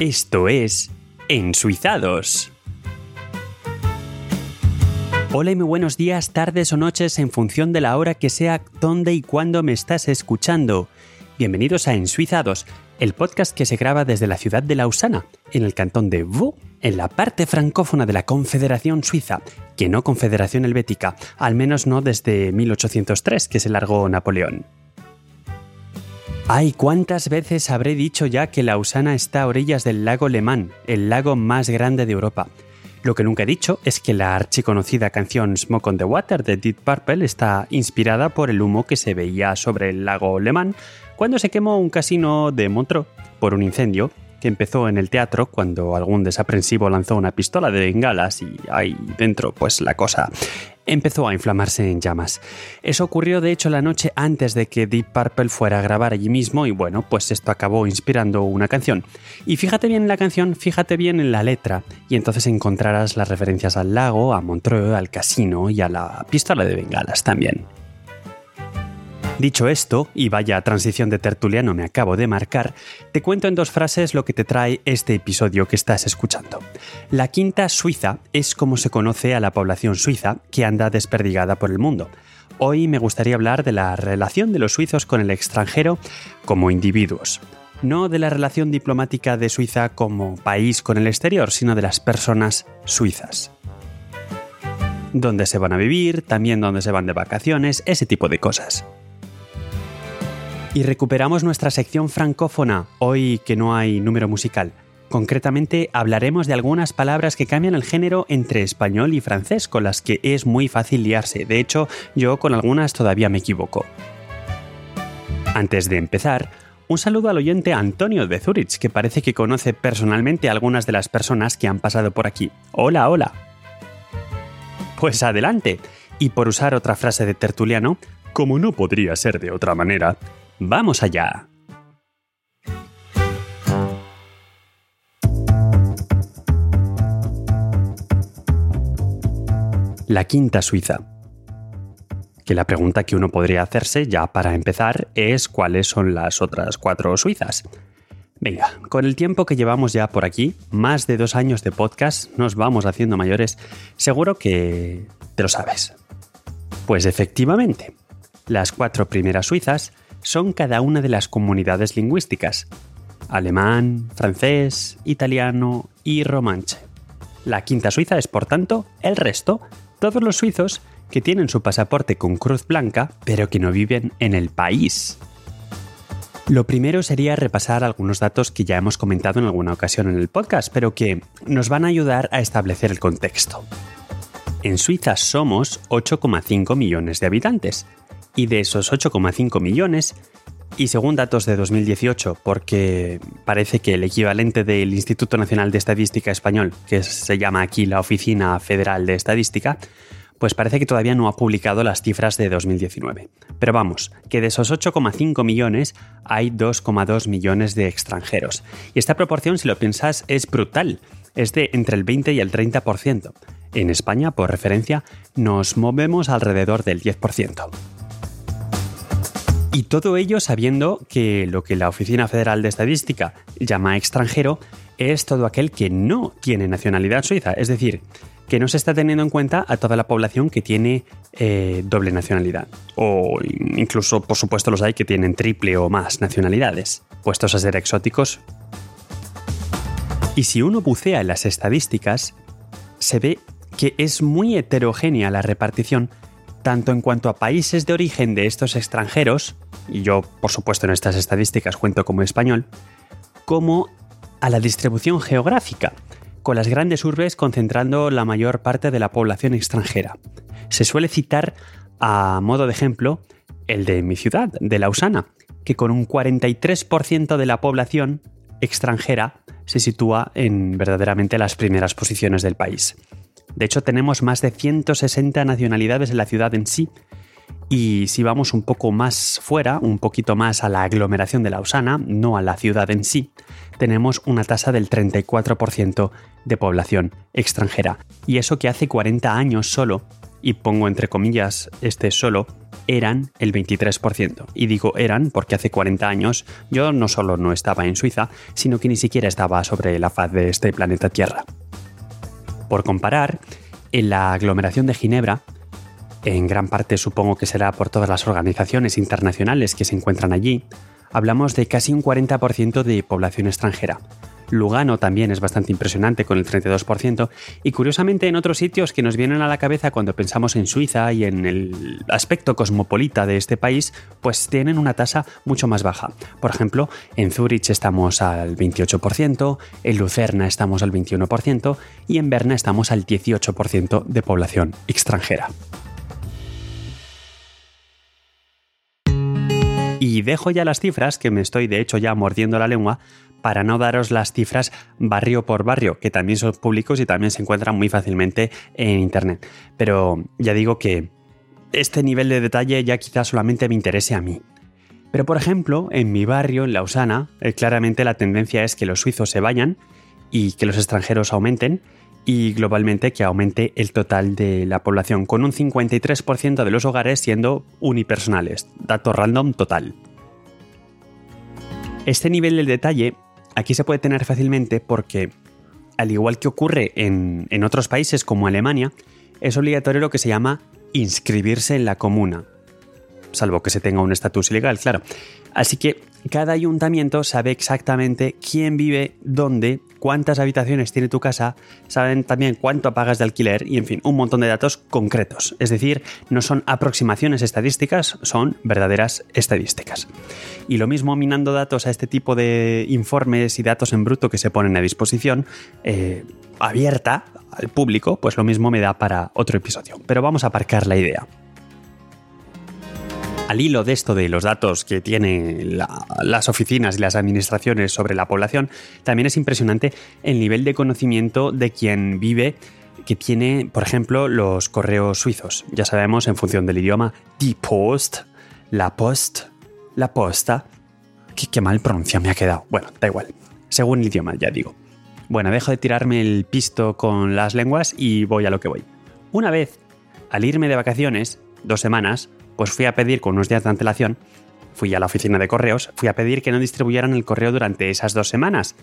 Esto es Ensuizados. Hola y muy buenos días, tardes o noches en función de la hora que sea, dónde y cuándo me estás escuchando. Bienvenidos a Ensuizados, el podcast que se graba desde la ciudad de Lausana, en el cantón de Vaud, en la parte francófona de la Confederación Suiza, que no Confederación Helvética, al menos no desde 1803, que se largó Napoleón. Ay, ¿cuántas veces habré dicho ya que Lausana está a orillas del lago Le Mans, el lago más grande de Europa? Lo que nunca he dicho es que la archiconocida canción Smoke on the Water de Deep Purple está inspirada por el humo que se veía sobre el lago Le Mans cuando se quemó un casino de Montreux por un incendio que empezó en el teatro cuando algún desaprensivo lanzó una pistola de bengalas y ahí dentro pues la cosa empezó a inflamarse en llamas. Eso ocurrió de hecho la noche antes de que Deep Purple fuera a grabar allí mismo y bueno, pues esto acabó inspirando una canción. Y fíjate bien en la canción, fíjate bien en la letra y entonces encontrarás las referencias al lago, a Montreux, al casino y a la pistola de bengalas también. Dicho esto, y vaya transición de tertuliano me acabo de marcar, te cuento en dos frases lo que te trae este episodio que estás escuchando. La quinta suiza es como se conoce a la población suiza que anda desperdigada por el mundo. Hoy me gustaría hablar de la relación de los suizos con el extranjero como individuos. No de la relación diplomática de Suiza como país con el exterior, sino de las personas suizas dónde se van a vivir, también dónde se van de vacaciones, ese tipo de cosas. Y recuperamos nuestra sección francófona, hoy que no hay número musical. Concretamente hablaremos de algunas palabras que cambian el género entre español y francés, con las que es muy fácil liarse. De hecho, yo con algunas todavía me equivoco. Antes de empezar, un saludo al oyente Antonio de Zurich, que parece que conoce personalmente a algunas de las personas que han pasado por aquí. Hola, hola. Pues adelante. Y por usar otra frase de Tertuliano, como no podría ser de otra manera, ¡Vamos allá! La quinta suiza. Que la pregunta que uno podría hacerse ya para empezar es cuáles son las otras cuatro suizas. Venga, con el tiempo que llevamos ya por aquí, más de dos años de podcast, nos vamos haciendo mayores, seguro que te lo sabes. Pues efectivamente, las cuatro primeras suizas son cada una de las comunidades lingüísticas, alemán, francés, italiano y romanche. La quinta suiza es, por tanto, el resto, todos los suizos que tienen su pasaporte con cruz blanca, pero que no viven en el país. Lo primero sería repasar algunos datos que ya hemos comentado en alguna ocasión en el podcast, pero que nos van a ayudar a establecer el contexto. En Suiza somos 8,5 millones de habitantes, y de esos 8,5 millones, y según datos de 2018, porque parece que el equivalente del Instituto Nacional de Estadística Español, que se llama aquí la Oficina Federal de Estadística, pues parece que todavía no ha publicado las cifras de 2019. Pero vamos, que de esos 8,5 millones hay 2,2 millones de extranjeros. Y esta proporción, si lo piensas, es brutal. Es de entre el 20 y el 30%. En España, por referencia, nos movemos alrededor del 10%. Y todo ello sabiendo que lo que la Oficina Federal de Estadística llama extranjero es todo aquel que no tiene nacionalidad suiza, es decir, que no se está teniendo en cuenta a toda la población que tiene eh, doble nacionalidad. O incluso, por supuesto, los hay que tienen triple o más nacionalidades, puestos a ser exóticos. Y si uno bucea en las estadísticas, se ve que es muy heterogénea la repartición tanto en cuanto a países de origen de estos extranjeros, y yo por supuesto en estas estadísticas cuento como español, como a la distribución geográfica, con las grandes urbes concentrando la mayor parte de la población extranjera. Se suele citar a modo de ejemplo el de mi ciudad, de Lausana, que con un 43% de la población extranjera se sitúa en verdaderamente las primeras posiciones del país. De hecho, tenemos más de 160 nacionalidades en la ciudad en sí. Y si vamos un poco más fuera, un poquito más a la aglomeración de Lausana, no a la ciudad en sí, tenemos una tasa del 34% de población extranjera. Y eso que hace 40 años solo y pongo entre comillas este solo, eran el 23%. Y digo eran porque hace 40 años yo no solo no estaba en Suiza, sino que ni siquiera estaba sobre la faz de este planeta Tierra. Por comparar, en la aglomeración de Ginebra, en gran parte supongo que será por todas las organizaciones internacionales que se encuentran allí, hablamos de casi un 40% de población extranjera, Lugano también es bastante impresionante con el 32%, y curiosamente en otros sitios que nos vienen a la cabeza cuando pensamos en Suiza y en el aspecto cosmopolita de este país, pues tienen una tasa mucho más baja. Por ejemplo, en Zurich estamos al 28%, en Lucerna estamos al 21% y en Berna estamos al 18% de población extranjera. Y dejo ya las cifras, que me estoy de hecho ya mordiendo la lengua, para no daros las cifras barrio por barrio, que también son públicos y también se encuentran muy fácilmente en Internet. Pero ya digo que este nivel de detalle ya quizás solamente me interese a mí. Pero por ejemplo, en mi barrio, en Lausana, eh, claramente la tendencia es que los suizos se vayan y que los extranjeros aumenten y globalmente que aumente el total de la población, con un 53% de los hogares siendo unipersonales, dato random total. Este nivel de detalle aquí se puede tener fácilmente porque, al igual que ocurre en, en otros países como Alemania, es obligatorio lo que se llama inscribirse en la comuna, salvo que se tenga un estatus ilegal, claro. Así que cada ayuntamiento sabe exactamente quién vive, dónde, cuántas habitaciones tiene tu casa, saben también cuánto pagas de alquiler y, en fin, un montón de datos concretos. Es decir, no son aproximaciones estadísticas, son verdaderas estadísticas. Y lo mismo minando datos a este tipo de informes y datos en bruto que se ponen a disposición, eh, abierta al público, pues lo mismo me da para otro episodio. Pero vamos a aparcar la idea al hilo de esto de los datos que tienen las oficinas y las administraciones sobre la población, también es impresionante el nivel de conocimiento de quien vive que tiene, por ejemplo, los correos suizos. Ya sabemos, en función del idioma, die Post, la Post, la posta. Qué, qué mal pronuncia me ha quedado. Bueno, da igual. Según el idioma, ya digo. Bueno, dejo de tirarme el pisto con las lenguas y voy a lo que voy. Una vez, al irme de vacaciones, dos semanas, pues fui a pedir con unos días de antelación, fui a la oficina de correos, fui a pedir que no distribuyeran el correo durante esas dos semanas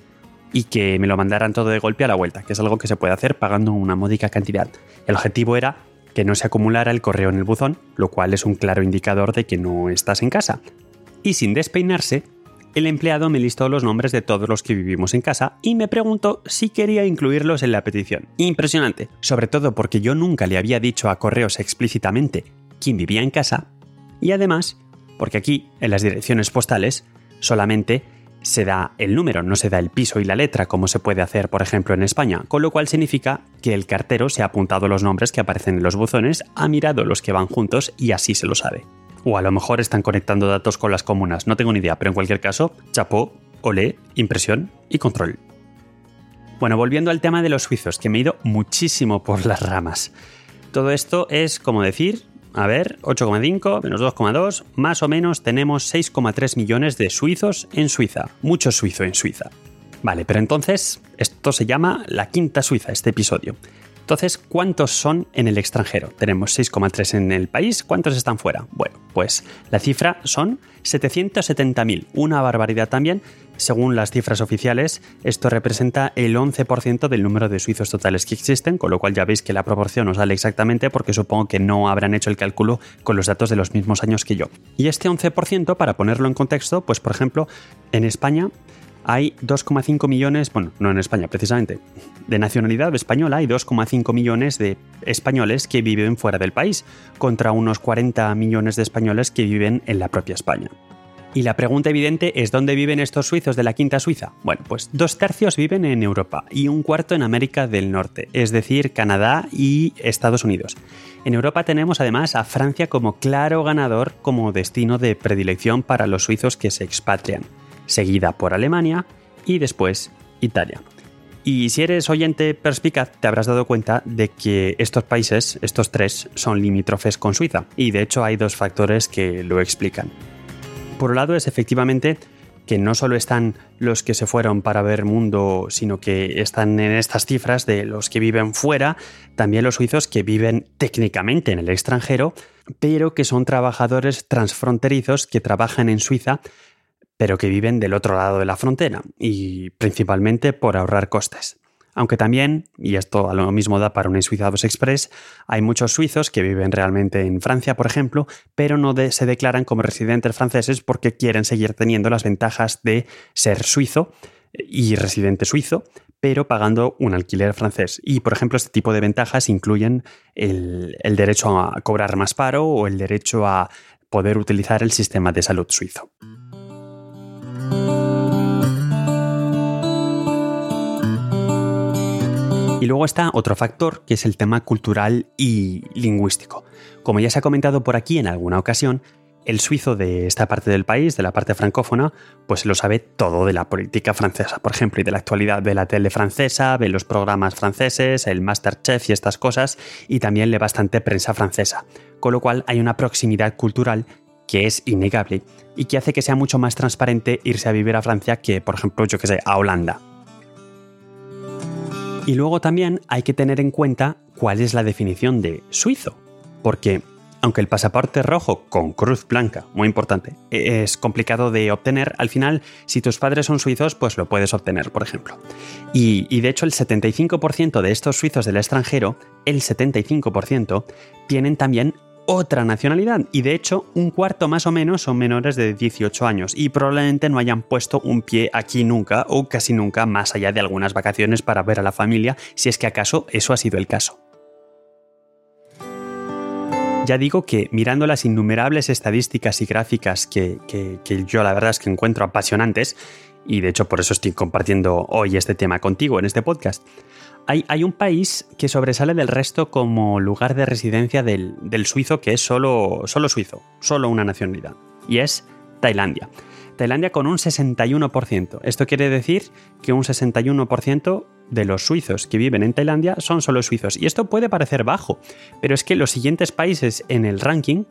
y que me lo mandaran todo de golpe a la vuelta, que es algo que se puede hacer pagando una módica cantidad. El objetivo era que no se acumulara el correo en el buzón, lo cual es un claro indicador de que no estás en casa. Y sin despeinarse, el empleado me listó los nombres de todos los que vivimos en casa y me preguntó si quería incluirlos en la petición. Impresionante, sobre todo porque yo nunca le había dicho a correos explícitamente quién vivía en casa y además porque aquí, en las direcciones postales, solamente se da el número, no se da el piso y la letra como se puede hacer, por ejemplo, en España, con lo cual significa que el cartero se ha apuntado los nombres que aparecen en los buzones, ha mirado los que van juntos y así se lo sabe. O a lo mejor están conectando datos con las comunas, no tengo ni idea, pero en cualquier caso, chapó, olé, impresión y control. Bueno, volviendo al tema de los suizos, que me he ido muchísimo por las ramas. Todo esto es como decir a ver, 8,5 menos 2,2, más o menos tenemos 6,3 millones de suizos en Suiza. Mucho suizo en Suiza. Vale, pero entonces, esto se llama la quinta Suiza, este episodio. Entonces, ¿cuántos son en el extranjero? Tenemos 6,3 en el país, ¿cuántos están fuera? Bueno, pues la cifra son 770.000, una barbaridad también. Según las cifras oficiales, esto representa el 11% del número de suizos totales que existen, con lo cual ya veis que la proporción no sale exactamente porque supongo que no habrán hecho el cálculo con los datos de los mismos años que yo. Y este 11%, para ponerlo en contexto, pues por ejemplo, en España hay 2,5 millones, bueno, no en España precisamente, de nacionalidad española hay 2,5 millones de españoles que viven fuera del país, contra unos 40 millones de españoles que viven en la propia España. Y la pregunta evidente es ¿dónde viven estos suizos de la quinta Suiza? Bueno, pues dos tercios viven en Europa y un cuarto en América del Norte, es decir, Canadá y Estados Unidos. En Europa tenemos además a Francia como claro ganador como destino de predilección para los suizos que se expatrian seguida por Alemania y después Italia. Y si eres oyente perspicaz, te habrás dado cuenta de que estos países, estos tres, son limítrofes con Suiza, y de hecho hay dos factores que lo explican. Por un lado es efectivamente que no solo están los que se fueron para ver mundo, sino que están en estas cifras de los que viven fuera, también los suizos que viven técnicamente en el extranjero, pero que son trabajadores transfronterizos que trabajan en Suiza, pero que viven del otro lado de la frontera, y principalmente por ahorrar costes. Aunque también, y esto a lo mismo da para un Suiza 2 Express, hay muchos suizos que viven realmente en Francia, por ejemplo, pero no se declaran como residentes franceses porque quieren seguir teniendo las ventajas de ser suizo y residente suizo, pero pagando un alquiler francés. Y, por ejemplo, este tipo de ventajas incluyen el derecho a cobrar más paro o el derecho a poder utilizar el sistema de salud suizo. Y luego está otro factor, que es el tema cultural y lingüístico. Como ya se ha comentado por aquí en alguna ocasión, el suizo de esta parte del país, de la parte francófona, pues lo sabe todo de la política francesa, por ejemplo, y de la actualidad de la tele francesa, ve los programas franceses, el Masterchef y estas cosas, y también lee bastante prensa francesa. Con lo cual hay una proximidad cultural que es innegable y que hace que sea mucho más transparente irse a vivir a Francia que, por ejemplo, yo que sé, a Holanda. Y luego también hay que tener en cuenta cuál es la definición de suizo, porque aunque el pasaporte rojo con cruz blanca, muy importante, es complicado de obtener, al final, si tus padres son suizos, pues lo puedes obtener, por ejemplo. Y, y de hecho, el 75% de estos suizos del extranjero, el 75%, tienen también otra nacionalidad y de hecho un cuarto más o menos son menores de 18 años y probablemente no hayan puesto un pie aquí nunca o casi nunca más allá de algunas vacaciones para ver a la familia si es que acaso eso ha sido el caso. Ya digo que mirando las innumerables estadísticas y gráficas que, que, yo la verdad es que encuentro apasionantes, y de hecho por eso estoy compartiendo hoy este tema contigo en este podcast, hay, un país que sobresale del resto como lugar de residencia del, suizo que es solo, solo suizo, solo una nacionalidad, y es Tailandia. Tailandia con un 61%. Esto quiere decir que un 61% de los suizos que viven en Tailandia son solo suizos. Y esto puede parecer bajo, pero es que los siguientes países en el ranking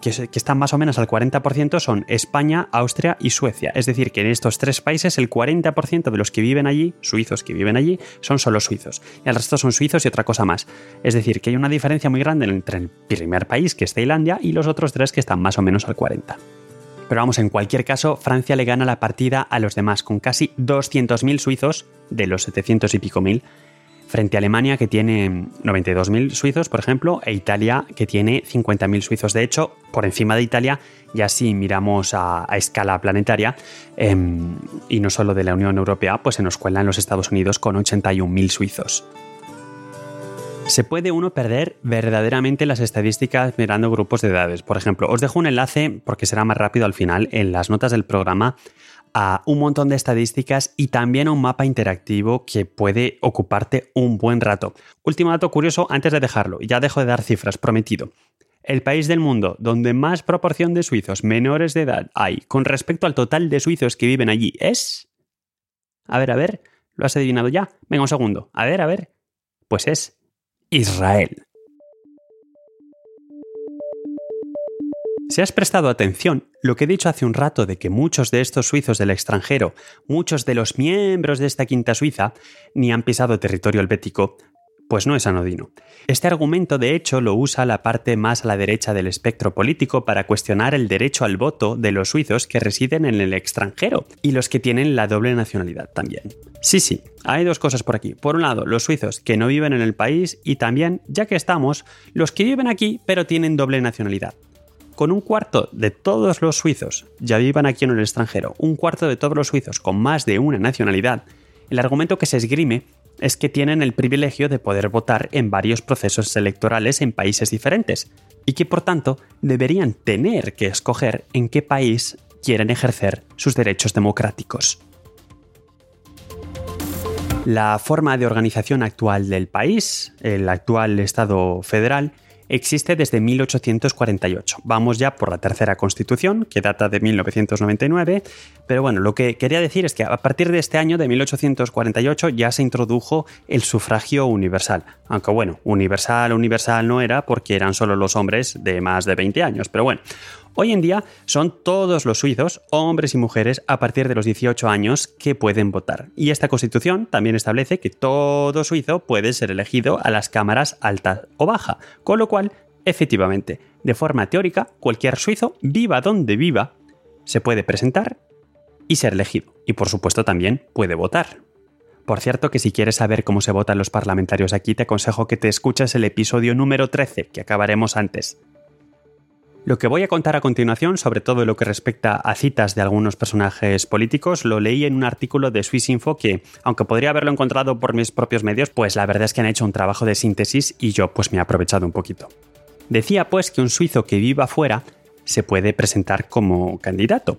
que, están más o menos al 40% son España, Austria y Suecia. Es decir, que en estos tres países el 40% de los que viven allí, suizos que viven allí, son solo suizos. Y el resto son suizos y otra cosa más. Es decir, que hay una diferencia muy grande entre el primer país, que es Tailandia, y los otros tres que están más o menos al 40%. Pero vamos, en cualquier caso, Francia le gana la partida a los demás, con casi 200.000 suizos, de los 700 y pico mil, frente a Alemania que tiene 92.000 suizos, por ejemplo, e Italia que tiene 50.000 suizos. De hecho, por encima de Italia, ya si miramos a, escala planetaria, em, y no solo de la Unión Europea, pues se nos cuelan los Estados Unidos con 81.000 suizos. Se puede uno perder verdaderamente las estadísticas mirando grupos de edades. Por ejemplo, os dejo un enlace, porque será más rápido al final, en las notas del programa a un montón de estadísticas y también a un mapa interactivo que puede ocuparte un buen rato. Último dato curioso antes de dejarlo, ya dejo de dar cifras, prometido. El país del mundo donde más proporción de suizos menores de edad hay con respecto al total de suizos que viven allí es... A ver, a ver, ¿lo has adivinado ya? Venga un segundo. A ver, a ver. Pues es Israel. Si has prestado atención, lo que he dicho hace un rato de que muchos de estos suizos del extranjero, muchos de los miembros de esta quinta suiza, ni han pisado territorio helvético, pues no es anodino. Este argumento, de hecho, lo usa la parte más a la derecha del espectro político para cuestionar el derecho al voto de los suizos que residen en el extranjero y los que tienen la doble nacionalidad también. Sí, sí, hay dos cosas por aquí. Por un lado, los suizos que no viven en el país y también, ya que estamos, los que viven aquí pero tienen doble nacionalidad con un cuarto de todos los suizos, ya vivan aquí en el extranjero, un cuarto de todos los suizos con más de una nacionalidad, el argumento que se esgrime es que tienen el privilegio de poder votar en varios procesos electorales en países diferentes y que por tanto deberían tener que escoger en qué país quieren ejercer sus derechos democráticos. La forma de organización actual del país, el actual Estado federal, existe desde 1848. Vamos ya por la tercera constitución, que data de 1999, pero bueno, lo que quería decir es que a partir de este año, de 1848, ya se introdujo el sufragio universal. Aunque bueno, universal, universal no era porque eran solo los hombres de más de 20 años, pero bueno, Hoy en día son todos los suizos, hombres y mujeres, a partir de los 18 años que pueden votar. Y esta constitución también establece que todo suizo puede ser elegido a las cámaras alta o baja, con lo cual, efectivamente, de forma teórica, cualquier suizo, viva donde viva, se puede presentar y ser elegido. Y por supuesto también puede votar. Por cierto que si quieres saber cómo se votan los parlamentarios aquí, te aconsejo que te escuches el episodio número 13, que acabaremos antes. Lo que voy a contar a continuación, sobre todo lo que respecta a citas de algunos personajes políticos, lo leí en un artículo de Swissinfo que, aunque podría haberlo encontrado por mis propios medios, pues la verdad es que han hecho un trabajo de síntesis y yo pues me he aprovechado un poquito. Decía pues que un suizo que viva fuera se puede presentar como candidato.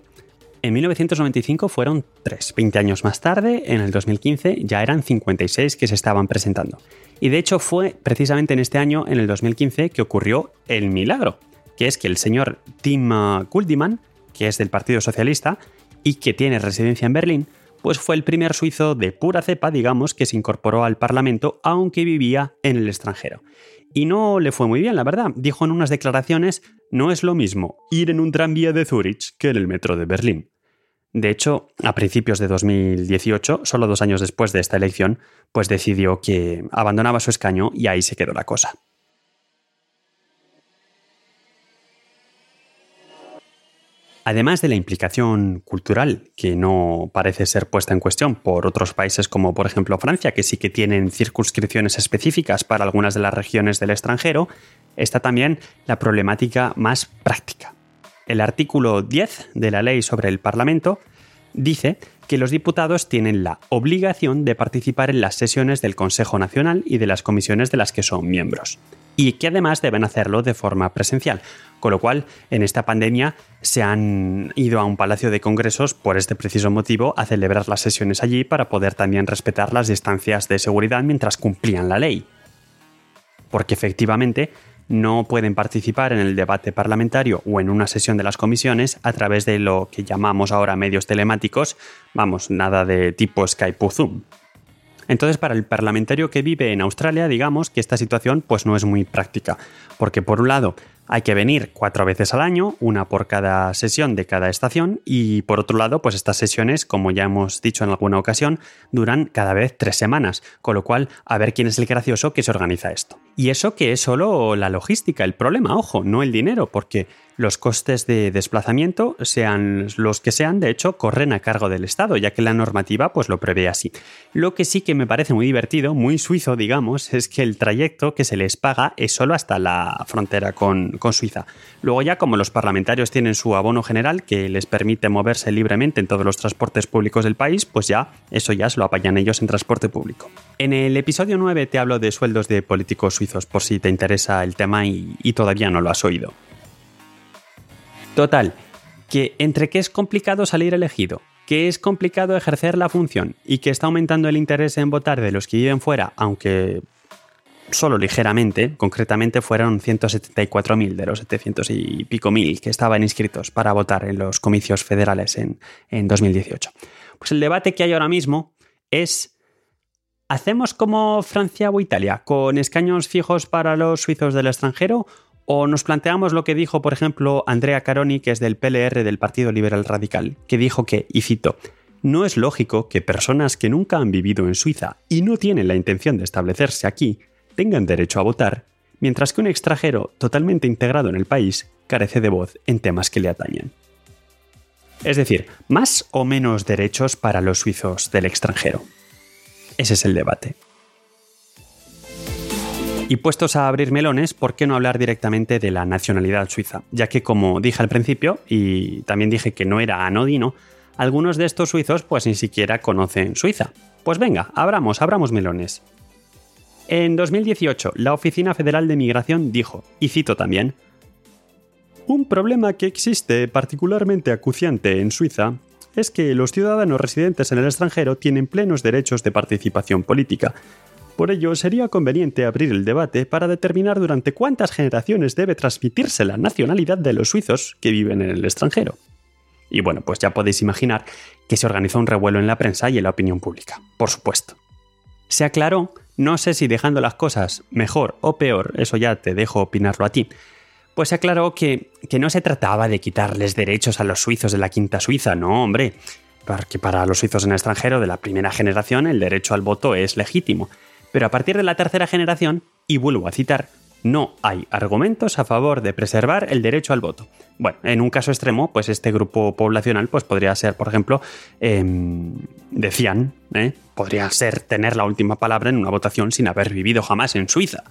En 1995 fueron 3, 20 años más tarde, en el 2015 ya eran 56 que se estaban presentando. Y de hecho fue precisamente en este año, en el 2015, que ocurrió el milagro que es que el señor Tim Kuldiman, que es del Partido Socialista y que tiene residencia en Berlín, pues fue el primer suizo de pura cepa, digamos, que se incorporó al Parlamento aunque vivía en el extranjero. Y no le fue muy bien, la verdad. Dijo en unas declaraciones, no es lo mismo ir en un tranvía de Zurich que en el metro de Berlín. De hecho, a principios de 2018, solo dos años después de esta elección, pues decidió que abandonaba su escaño y ahí se quedó la cosa. Además de la implicación cultural, que no parece ser puesta en cuestión por otros países como por ejemplo Francia, que sí que tienen circunscripciones específicas para algunas de las regiones del extranjero, está también la problemática más práctica. El artículo 10 de la ley sobre el Parlamento dice que los diputados tienen la obligación de participar en las sesiones del Consejo Nacional y de las comisiones de las que son miembros y que además deben hacerlo de forma presencial. Con lo cual, en esta pandemia se han ido a un palacio de congresos por este preciso motivo a celebrar las sesiones allí para poder también respetar las distancias de seguridad mientras cumplían la ley. Porque efectivamente no pueden participar en el debate parlamentario o en una sesión de las comisiones a través de lo que llamamos ahora medios telemáticos, vamos, nada de tipo Skype o Zoom. Entonces, para el parlamentario que vive en Australia, digamos que esta situación pues no es muy práctica, porque por un lado hay que venir cuatro veces al año, una por cada sesión de cada estación, y por otro lado, pues estas sesiones, como ya hemos dicho en alguna ocasión, duran cada vez tres semanas, con lo cual a ver quién es el gracioso que se organiza esto. Y eso que es solo la logística, el problema, ojo, no el dinero, porque los costes de desplazamiento, sean los que sean, de hecho, corren a cargo del Estado, ya que la normativa pues lo prevé así. Lo que sí que me parece muy divertido, muy suizo, digamos, es que el trayecto que se les paga es solo hasta la frontera con, con Suiza. Luego ya, como los parlamentarios tienen su abono general que les permite moverse libremente en todos los transportes públicos del país, pues ya eso ya se lo apañan ellos en transporte público. En el episodio 9 te hablo de sueldos de políticos suizos por si te interesa el tema y todavía no lo has oído. Total, que entre que es complicado salir elegido, que es complicado ejercer la función y que está aumentando el interés en votar de los que viven fuera, aunque solo ligeramente, concretamente fueron 174.000 de los 700 y pico mil que estaban inscritos para votar en los comicios federales en, en 2018. Pues el debate que hay ahora mismo es ¿Hacemos como Francia o Italia, con escaños fijos para los suizos del extranjero? O nos planteamos lo que dijo, por ejemplo, Andrea Caroni, que es del PLR del Partido Liberal Radical, que dijo que, y cito, no es lógico que personas que nunca han vivido en Suiza y no tienen la intención de establecerse aquí tengan derecho a votar, mientras que un extranjero totalmente integrado en el país carece de voz en temas que le atañen. Es decir, más o menos derechos para los suizos del extranjero. Ese es el debate. Y puestos a abrir melones, ¿por qué no hablar directamente de la nacionalidad suiza? Ya que, como dije al principio, y también dije que no era anodino, algunos de estos suizos pues ni siquiera conocen Suiza. Pues venga, abramos, abramos melones. En 2018, la Oficina Federal de Migración dijo, y cito también, un problema que existe particularmente acuciante en Suiza es que los ciudadanos residentes en el extranjero tienen plenos derechos de participación política, por ello, sería conveniente abrir el debate para determinar durante cuántas generaciones debe transmitirse la nacionalidad de los suizos que viven en el extranjero. Y bueno, pues ya podéis imaginar que se organizó un revuelo en la prensa y en la opinión pública, por supuesto. Se aclaró, no sé si dejando las cosas mejor o peor, eso ya te dejo opinarlo a ti, pues se aclaró que, que no se trataba de quitarles derechos a los suizos de la quinta Suiza, no, hombre, porque para los suizos en el extranjero de la primera generación el derecho al voto es legítimo. Pero a partir de la tercera generación, y vuelvo a citar, no hay argumentos a favor de preservar el derecho al voto. Bueno, en un caso extremo, pues este grupo poblacional pues podría ser, por ejemplo, em, decían, ¿eh? podría ser tener la última palabra en una votación sin haber vivido jamás en Suiza.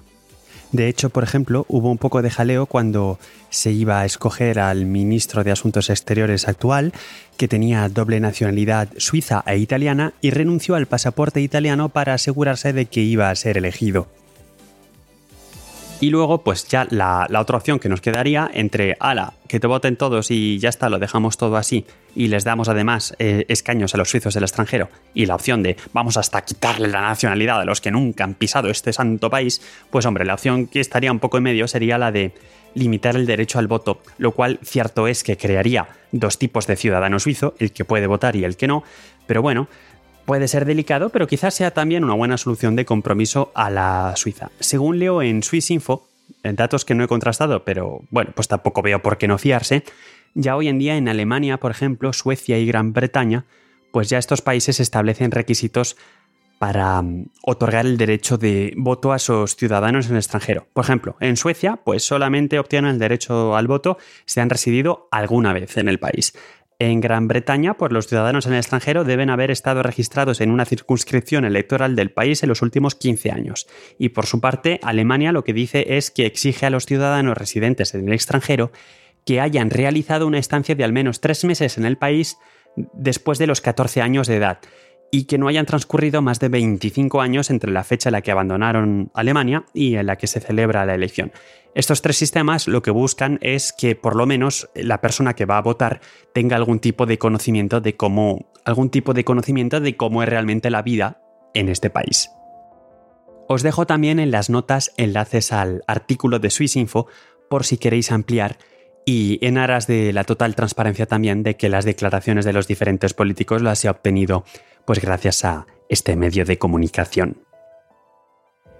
De hecho, por ejemplo, hubo un poco de jaleo cuando se iba a escoger al ministro de Asuntos Exteriores actual, que tenía doble nacionalidad suiza e italiana, y renunció al pasaporte italiano para asegurarse de que iba a ser elegido. Y luego, pues ya la, otra opción que nos quedaría entre, ala, que te voten todos y ya está, lo dejamos todo así, y les damos además eh, escaños a los suizos del extranjero, y la opción de vamos hasta quitarle la nacionalidad a los que nunca han pisado este santo país, pues hombre, la opción que estaría un poco en medio sería la de limitar el derecho al voto, lo cual cierto es que crearía dos tipos de ciudadano suizo, el que puede votar y el que no, pero bueno, Puede ser delicado, pero quizás sea también una buena solución de compromiso a la Suiza. Según leo en Swissinfo, datos que no he contrastado, pero bueno, pues tampoco veo por qué no fiarse, ya hoy en día en Alemania, por ejemplo, Suecia y Gran Bretaña, pues ya estos países establecen requisitos para mm, otorgar el derecho de voto a sus ciudadanos en el extranjero. Por ejemplo, en Suecia, pues solamente obtienen el derecho al voto si han residido alguna vez en el país. En Gran Bretaña, pues los ciudadanos en el extranjero deben haber estado registrados en una circunscripción electoral del país en los últimos 15 años. Y por su parte, Alemania lo que dice es que exige a los ciudadanos residentes en el extranjero que hayan realizado una estancia de al menos tres meses en el país después de los 14 años de edad y que no hayan transcurrido más de 25 años entre la fecha en la que abandonaron Alemania y en la que se celebra la elección. Estos tres sistemas lo que buscan es que por lo menos la persona que va a votar tenga algún tipo de conocimiento de cómo algún tipo de conocimiento de cómo es realmente la vida en este país. Os dejo también en las notas enlaces al artículo de Swissinfo por si queréis ampliar y en aras de la total transparencia también de que las declaraciones de los diferentes políticos las he obtenido pues gracias a este medio de comunicación.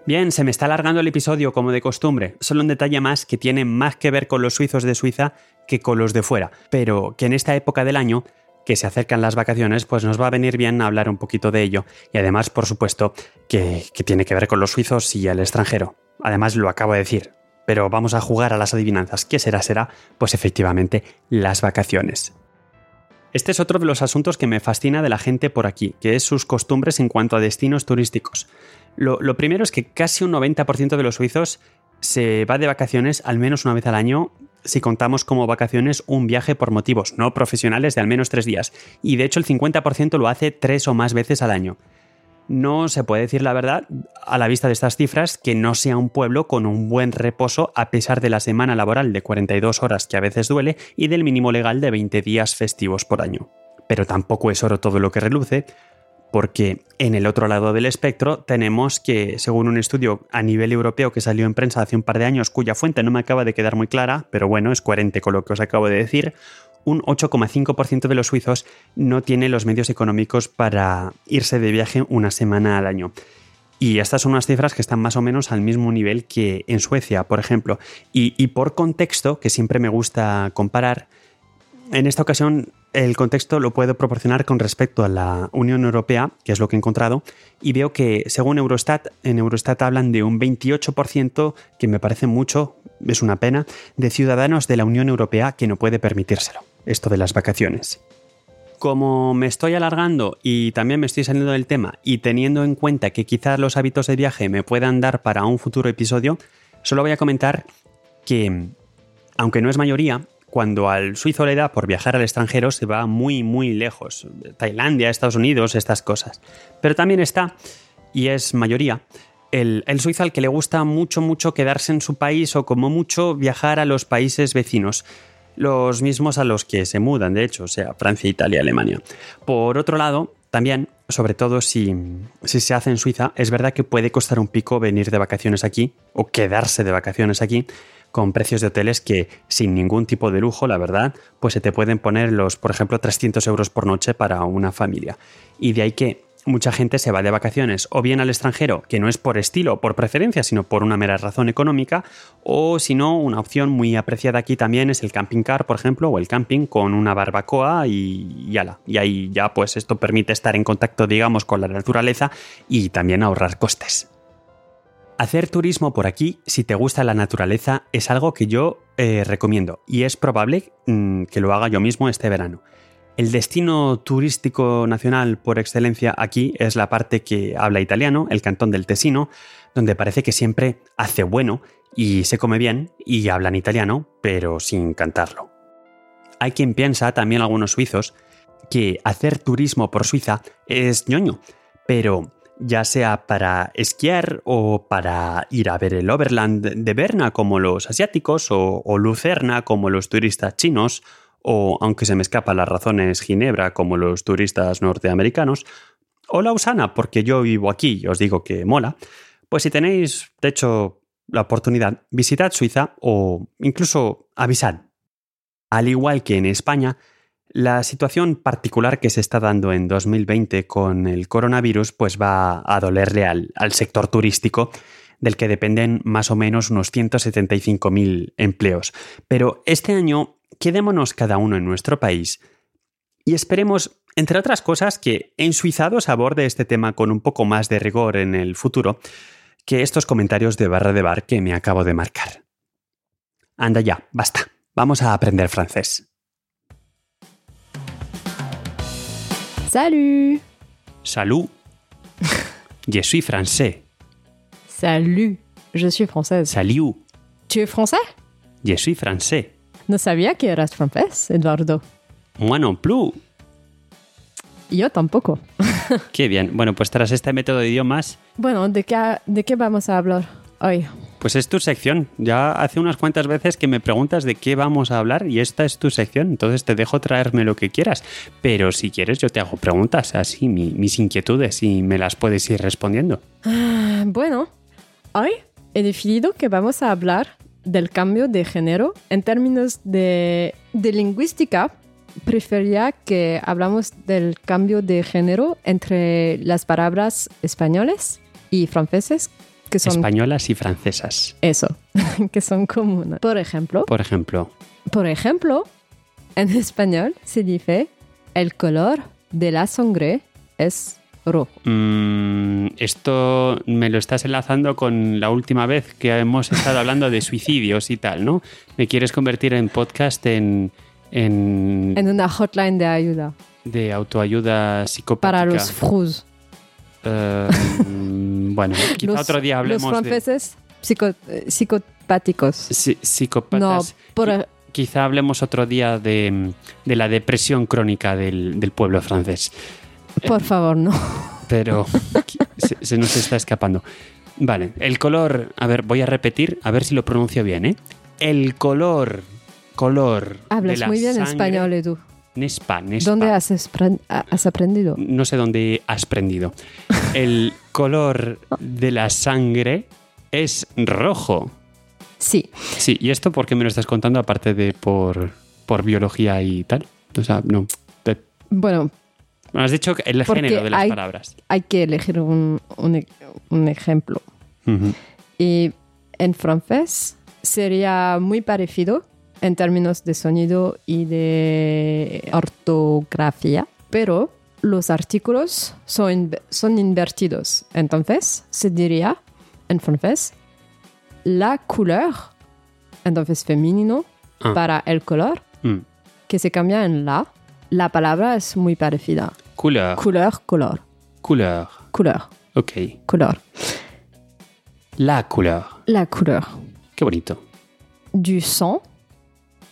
Bien, se me está alargando el episodio como de costumbre, solo un detalle más que tiene más que ver con los suizos de Suiza que con los de fuera, pero que en esta época del año que se acercan las vacaciones, pues nos va a venir bien hablar un poquito de ello. Y además, por supuesto, que, que, tiene que ver con los suizos y el extranjero. Además, lo acabo de decir. Pero vamos a jugar a las adivinanzas. ¿Qué será? Será, pues efectivamente, las vacaciones. Este es otro de los asuntos que me fascina de la gente por aquí, que es sus costumbres en cuanto a destinos turísticos. Lo, primero es que casi un 90% de los suizos se va de vacaciones al menos una vez al año si contamos como vacaciones un viaje por motivos no profesionales de al menos tres días, y de hecho el 50% lo hace tres o más veces al año. No se puede decir la verdad, a la vista de estas cifras, que no sea un pueblo con un buen reposo a pesar de la semana laboral de 42 horas que a veces duele y del mínimo legal de 20 días festivos por año. Pero tampoco es oro todo lo que reluce, porque en el otro lado del espectro tenemos que, según un estudio a nivel europeo que salió en prensa hace un par de años, cuya fuente no me acaba de quedar muy clara, pero bueno, es coherente con lo que os acabo de decir, un 8,5% de los suizos no tiene los medios económicos para irse de viaje una semana al año. Y estas son unas cifras que están más o menos al mismo nivel que en Suecia, por ejemplo. Y, por contexto, que siempre me gusta comparar, en esta ocasión el contexto lo puedo proporcionar con respecto a la Unión Europea, que es lo que he encontrado, y veo que según Eurostat, en Eurostat hablan de un 28%, que me parece mucho, es una pena, de ciudadanos de la Unión Europea que no puede permitírselo, esto de las vacaciones. Como me estoy alargando y también me estoy saliendo del tema y teniendo en cuenta que quizás los hábitos de viaje me puedan dar para un futuro episodio, solo voy a comentar que, aunque no es mayoría, cuando al suizo le da por viajar al extranjero se va muy, muy lejos. Tailandia, Estados Unidos, estas cosas. Pero también está, y es mayoría, el, suizo al que le gusta mucho, mucho quedarse en su país o como mucho viajar a los países vecinos. Los mismos a los que se mudan, de hecho, o sea, Francia, Italia, Alemania. Por otro lado, también, sobre todo si, si, se hace en Suiza, es verdad que puede costar un pico venir de vacaciones aquí o quedarse de vacaciones aquí, con precios de hoteles que sin ningún tipo de lujo, la verdad, pues se te pueden poner los, por ejemplo, 300 euros por noche para una familia. Y de ahí que mucha gente se va de vacaciones o bien al extranjero, que no es por estilo por preferencia, sino por una mera razón económica, o si no, una opción muy apreciada aquí también es el camping car, por ejemplo, o el camping con una barbacoa y, y ala. Y ahí ya pues esto permite estar en contacto, digamos, con la naturaleza y también ahorrar costes. Hacer turismo por aquí, si te gusta la naturaleza, es algo que yo eh, recomiendo y es probable mm, que lo haga yo mismo este verano. El destino turístico nacional por excelencia aquí es la parte que habla italiano, el cantón del Tesino, donde parece que siempre hace bueno y se come bien y hablan italiano, pero sin cantarlo. Hay quien piensa, también algunos suizos, que hacer turismo por Suiza es ñoño, pero ya sea para esquiar o para ir a ver el Overland de Berna como los asiáticos o, Lucerna como los turistas chinos o, aunque se me escapan las razones, Ginebra como los turistas norteamericanos o Lausana porque yo vivo aquí y os digo que mola, pues si tenéis, de hecho, la oportunidad, visitad Suiza o incluso avisad. Al igual que en España, la situación particular que se está dando en 2020 con el coronavirus pues va a dolerle al, sector turístico del que dependen más o menos unos 175.000 empleos. Pero este año quedémonos cada uno en nuestro país y esperemos, entre otras cosas, que en Suizados aborde este tema con un poco más de rigor en el futuro que estos comentarios de barra de bar que me acabo de marcar. Anda ya, basta. Vamos a aprender francés. Salut Salut Je suis français. Salut Je suis française. Salut Tu es français Je suis français. No sabía que eras francés, Eduardo. Moi non plus. Yo tampoco. Qué bien. Bueno, pues tras este método de idiomas... Bueno, ¿de qué, de qué vamos a hablar hoy? Pues es tu sección. Ya hace unas cuantas veces que me preguntas de qué vamos a hablar y esta es tu sección. Entonces te dejo traerme lo que quieras. Pero si quieres yo te hago preguntas, así mis inquietudes y me las puedes ir respondiendo. Ah, bueno, hoy he decidido que vamos a hablar del cambio de género en términos de, de lingüística. Prefería que hablamos del cambio de género entre las palabras españoles y franceses que son españolas y francesas. Eso, que son comunes. Por ejemplo. Por ejemplo. Por ejemplo, en español se dice el color de la sangre es rojo. Mm, esto me lo estás enlazando con la última vez que hemos estado hablando de suicidios y tal, ¿no? Me quieres convertir en podcast en... En, en una hotline de ayuda. De autoayuda psicopática. Para los frus. Eh, bueno, quizá otro día hablemos Los franceses eh, psicopáticos. Psicópatas. No, Quizá hablemos otro día de, la depresión crónica del, pueblo francés. Por favor, no. Pero se, nos está escapando. Vale, el color, a ver, voy a repetir, a ver si lo pronuncio bien, ¿eh? El color, color. Hablas muy bien español, Edu. Nespa, ¿Dónde has, has, aprendido? No sé dónde has aprendido. El color de la sangre es rojo. Sí. Sí, ¿y esto por qué me lo estás contando aparte de por, por biología y tal? O sea, no. Bueno. Has dicho el género de las palabras. Hay que elegir un, un, ejemplo. Y en francés sería muy parecido en términos de sonido y de ortografía, pero los artículos son, son invertidos. Entonces, se diría en francés la couleur, entonces femenino, ah. para el color, mm. que se cambia en la. La palabra es muy parecida. Couleur. Couleur, color. Couleur. Couleur. Ok. Color. La couleur. La couleur. Qué bonito. Du sang,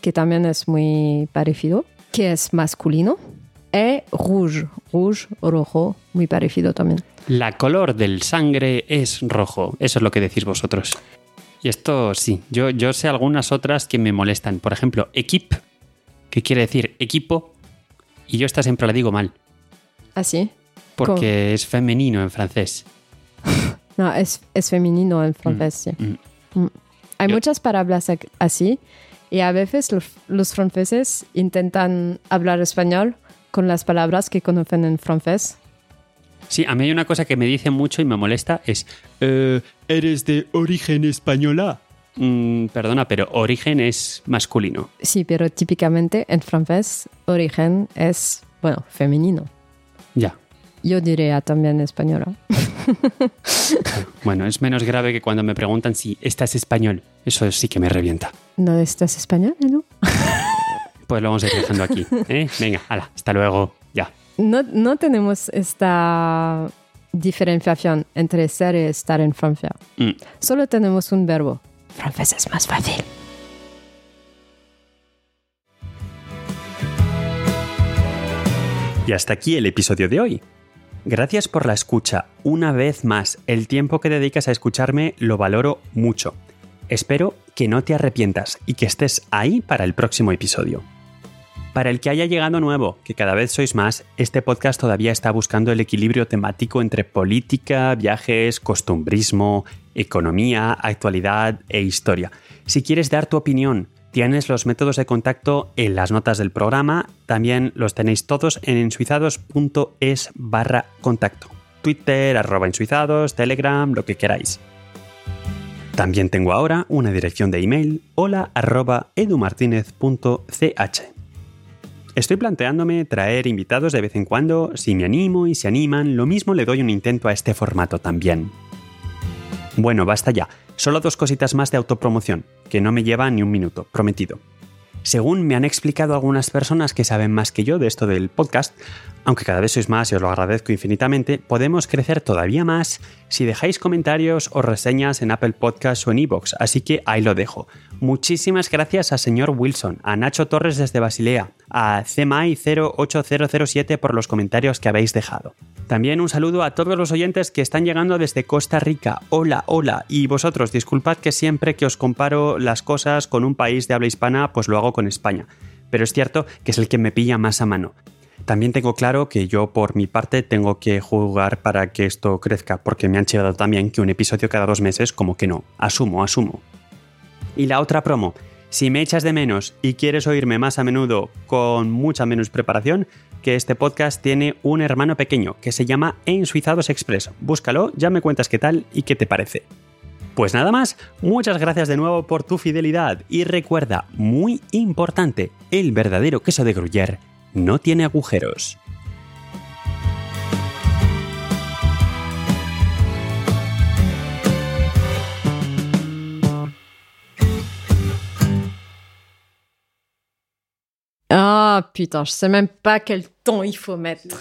que también es muy parecido, que es masculino e rouge, rouge, rojo, muy parecido también. La color del sangre es rojo, eso es lo que decís vosotros. Y esto sí, yo, yo sé algunas otras que me molestan. Por ejemplo, equip, que quiere decir equipo, y yo esta siempre la digo mal. ¿Ah, sí? Porque es femenino en francés. no, es, es femenino en francés, mm, sí. Mm. Mm. Hay muchas palabras así, y a veces los, los franceses intentan hablar español con las palabras que conocen en francés. Sí, a mí hay una cosa que me dice mucho y me molesta, es, eh, ¿eres de origen española? Mm, perdona, pero origen es masculino. Sí, pero típicamente en francés origen es, bueno, femenino. Ya. Yo diría también española. bueno, es menos grave que cuando me preguntan si estás español. Eso sí que me revienta. ¿No estás español, Edu? pues lo vamos a ir dejando aquí. ¿eh? Venga, hala, hasta luego. Ya. No, no tenemos esta diferenciación entre ser y estar en Francia. Mm. Solo tenemos un verbo. Francés es más fácil. Y hasta aquí el episodio de hoy. Gracias por la escucha. Una vez más, el tiempo que dedicas a escucharme lo valoro mucho. Espero que no te arrepientas y que estés ahí para el próximo episodio. Para el que haya llegado nuevo, que cada vez sois más, este podcast todavía está buscando el equilibrio temático entre política, viajes, costumbrismo, economía, actualidad e historia. Si quieres dar tu opinión, Tienes los métodos de contacto en las notas del programa, también los tenéis todos en ensuizados.es barra contacto. Twitter, arroba ensuizados, Telegram, lo que queráis. También tengo ahora una dirección de email, hola arroba. Estoy planteándome traer invitados de vez en cuando, si me animo y se animan, lo mismo le doy un intento a este formato también. Bueno, basta ya. Solo dos cositas más de autopromoción, que no me lleva ni un minuto, prometido. Según me han explicado algunas personas que saben más que yo de esto del podcast, aunque cada vez sois más y os lo agradezco infinitamente, podemos crecer todavía más si dejáis comentarios o reseñas en Apple Podcasts o en iVoox, así que ahí lo dejo. Muchísimas gracias a señor Wilson, a Nacho Torres desde Basilea, a CMAI08007 por los comentarios que habéis dejado. También un saludo a todos los oyentes que están llegando desde Costa Rica. Hola, hola. Y vosotros, disculpad que siempre que os comparo las cosas con un país de habla hispana, pues lo hago con España. Pero es cierto que es el que me pilla más a mano. También tengo claro que yo por mi parte tengo que jugar para que esto crezca, porque me han llegado también que un episodio cada dos meses, como que no. Asumo, asumo. Y la otra promo. Si me echas de menos y quieres oírme más a menudo con mucha menos preparación, que este podcast tiene un hermano pequeño que se llama Ensuizados Express. Búscalo, ya me cuentas qué tal y qué te parece. Pues nada más, muchas gracias de nuevo por tu fidelidad y recuerda, muy importante, el verdadero queso de Gruyère no tiene agujeros. Ah putain, je sais même pas quel temps il faut mettre.